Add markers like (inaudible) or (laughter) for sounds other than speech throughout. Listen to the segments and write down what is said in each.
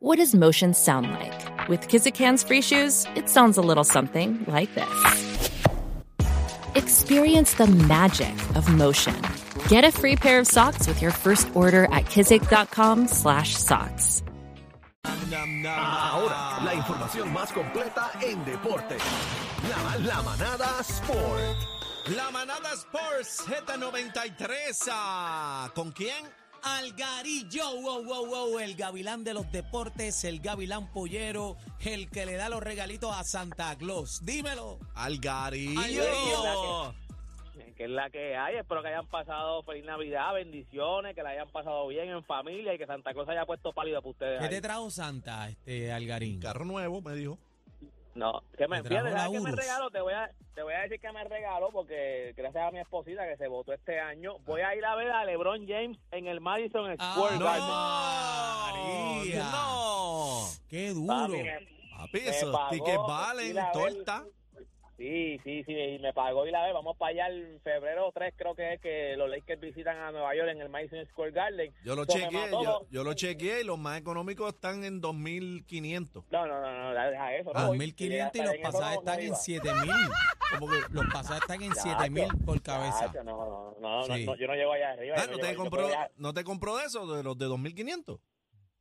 What does motion sound like? With Kizikans free shoes, it sounds a little something like this. Experience the magic of motion. Get a free pair of socks with your first order at kizik.com/socks. Ahora, la información más completa en deporte. La, la manada Sport. La manada Sports Z93. ah, ¿Con quién? Algarillo, wow, wow, wow, el gavilán de los deportes, el gavilán pollero, el que le da los regalitos a Santa Claus. Dímelo. Algarillo. Algarillo. que es la que hay. Espero que hayan pasado feliz Navidad, bendiciones, que la hayan pasado bien en familia y que Santa Claus haya puesto pálido para ustedes. ¿Qué ahí. te trajo Santa, este Algarín? Carro nuevo, me dijo. No, que me, fíjate, la ¿sabes qué me regalo? Te voy, a, te voy a decir que me regalo porque gracias a mi esposita que se votó este año, voy a ir a ver a LeBron James en el Madison Square Ah, Garden. María. No. ¡Qué duro! Papi, Papi, esos tickets valen, a ver. Sí, sí, sí, y me pagó y la vez. Vamos para allá en febrero 3, creo que es que los Lakers visitan a Nueva York en el Madison Square Garden. Yo lo So, chequeé, yo, yo lo chequeé y los más económicos están en 2500. No, no, no, no, deja eso. Ah, no voy. 2.500 y Ya los pasajes no- no están en iba. 7.000. Como que los pasajes están en 7.000 por cabeza. Chacho, No, no, no, no, Sí. no, yo no llego allá arriba. Ah, yo ¿no no te, llego- yo compró, ¿No te compró de eso, de los de 2500?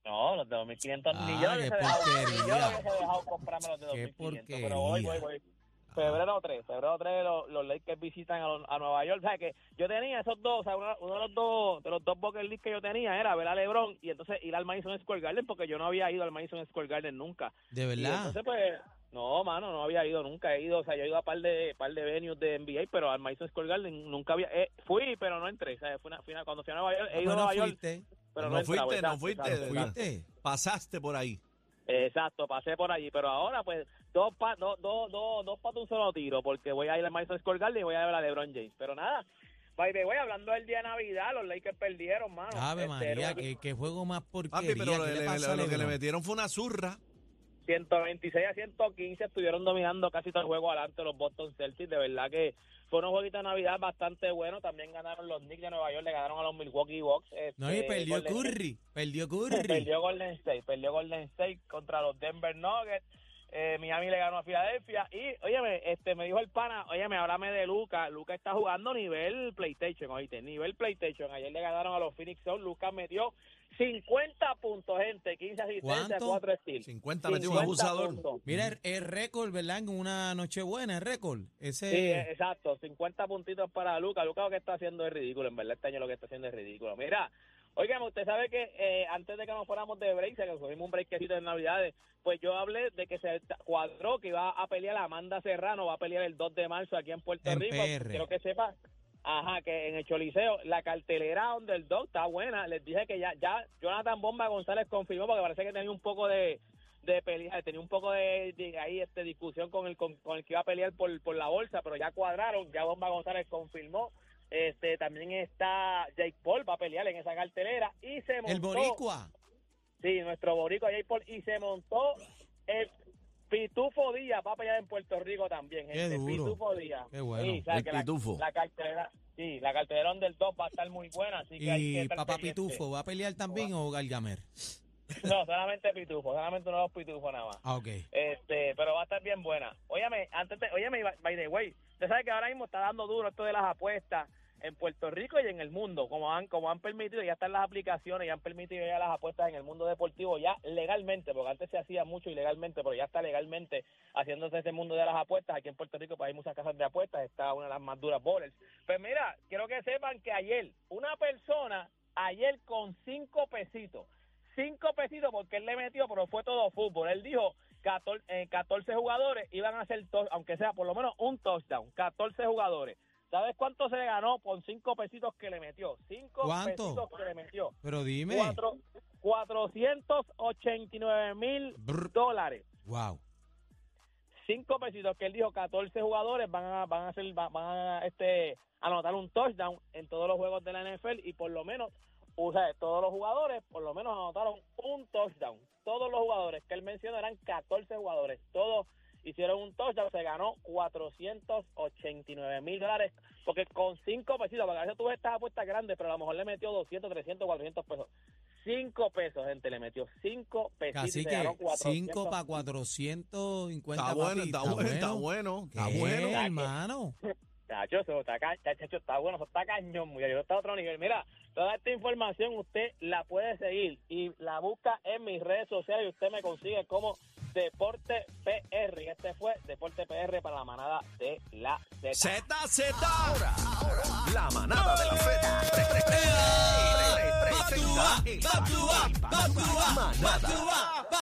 No, los de 2500 ni Ah, yo qué hubiese dejado, ni yo porquería. hubiese dejado comprarme los de Qué 2500. Pero voy, voy, porquería. voy. Febrero 3, febrero 3 los, los Lakers visitan a, a Nueva York. O sea, que yo tenía esos dos, o sea, uno, uno de los dos de los dos bucket list que yo tenía era ver a LeBron y entonces ir al Madison Square Garden porque yo no había ido al Madison Square Garden nunca. De Y verdad. entonces, pues, no, mano, no había ido, nunca he ido, o sea, yo he ido a par de par de venues de NBA, pero al Madison Square Garden nunca había, eh, fui, pero no entré, o sea, fui una- fui una- cuando fui a Nueva York, he ido Ah, a no Nueva York, fuiste. pero no, No fuiste, no fuiste, exacto, de- exacto. ¿Fuiste? Pasaste por ahí. Exacto, pasé por allí, pero ahora pues dos pa, dos, dos patos un solo tiro, porque voy a ir al Madison Square Garden y voy a ver a LeBron James. Pero nada, by the way, hablando del día de Navidad, los Lakers perdieron, mano. Ave Este, María, qué juego más Papi, porquería. pero ¿Qué le- le le- pasa a lo que le metieron fue una zurra. 126 a 115 estuvieron dominando casi todo el juego adelante los Boston Celtics. De verdad que fue un jueguito de Navidad bastante bueno. También ganaron los Knicks de Nueva York, le ganaron a los Milwaukee Bucks. No, y Este, perdió Golden State- Curry. Perdió (laughs) Curry. Perdió Golden State, perdió Golden State contra los Denver Nuggets. Eh, Miami le ganó a Filadelfia y, óyeme, este, me dijo el pana, óyeme, háblame de Luca. Luca está jugando nivel PlayStation, oíste, nivel PlayStation. Ayer le ganaron a los Phoenix Suns. Luca metió 50 puntos, gente, 15 asistencias, ¿Cuánto? 4 steals. 50 metió un 50 abusador. puntos. Mira el, el récord, ¿verdad? En una noche buena, el récord. Ese. Sí, eh, exacto, 50 puntitos para Luca. Luca lo que está haciendo es ridículo, en verdad este año lo que está haciendo es ridículo. Mira, oigan, usted sabe que eh, antes de que nos fuéramos de break, que cogimos un breakcito de Navidades, pues yo hablé de que se cuadró que iba a pelear Amanda Serrano, va a pelear el 2 de marzo aquí en Puerto En Rico. PR. Quiero que sepa, ajá, que en el Choliseo la cartelera Underdog está buena. Les dije que ya, ya Jonathan Bomba González confirmó porque parece que tenía un poco de de pelea, tenía un poco de, de ahí este discusión con el con, con el que iba a pelear por, por la bolsa, pero ya cuadraron, ya Bomba González confirmó. Este también está Jake Paul va a pelear en esa cartelera y se montó el Boricua. Sí, nuestro boricua Jake Paul y se montó el Pitufo Díaz va a pelear en Puerto Rico también, Qué gente. duro. Pitufo Díaz. Qué bueno. Sí, o sea El que la- Pitufo. La, cartelera, sí, la cartelera del 2 va a estar muy buena, así que hay que Y estar Papá pendiente. Pitufo, ¿va a pelear también o Galgamer? No, solamente Pitufo, solamente uno de los Pitufos nada más. Ah, ok. Este, pero va a estar bien buena. Óyame, antes de, óyeme, by the way, usted sabe que ahora mismo está dando duro esto de las apuestas en Puerto Rico y en el mundo, como han, como han permitido, ya están las aplicaciones, ya han permitido ya las apuestas en el mundo deportivo ya legalmente, porque antes se hacía mucho ilegalmente, pero ya está legalmente haciéndose ese mundo de las apuestas. Aquí en Puerto Rico pues hay muchas casas de apuestas, está una de las más duras bowlers. Pues mira, quiero que sepan que ayer, una persona, ayer con cinco pesitos, cinco pesitos porque él le metió, pero fue todo fútbol. Él dijo 14, eh, 14 jugadores iban a hacer, to- aunque sea por lo menos un touchdown, 14 jugadores. ¿Sabes cuánto se le ganó por cinco pesitos que le metió? Cinco ¿Cuánto? pesitos que le metió. Pero dime. Cuatro, 489 mil dólares. Wow. Cinco pesitos que él dijo, 14 jugadores van a, van a hacer, van a este, anotar un touchdown en todos los juegos de la NFL y por lo menos, o sea, todos los jugadores por lo menos anotaron un touchdown. Todos los jugadores que él mencionó eran 14 jugadores. Todos hicieron un touchdown, se ganó 489 mil dólares, porque con cinco pesitos, porque a veces tú ves estas apuestas grandes, pero a lo mejor le metió 200, 300, 400 pesos. 5 pesos, gente, le metió 5 pesos. Así que 5 para 450 Está bueno, está bueno, está bueno, está ¿Qué, bueno. hermano. Chacho, eso está, ca- está bueno, eso está cañón, muchacho, está a otro nivel. Mira, toda esta información usted la puede seguir y la busca en mis redes sociales y usted me consigue como Deporte PR. Y este fue Deporte PR para la manada de la Z. Z, Z. Ahora, ahora, la manada de la Z. Manada.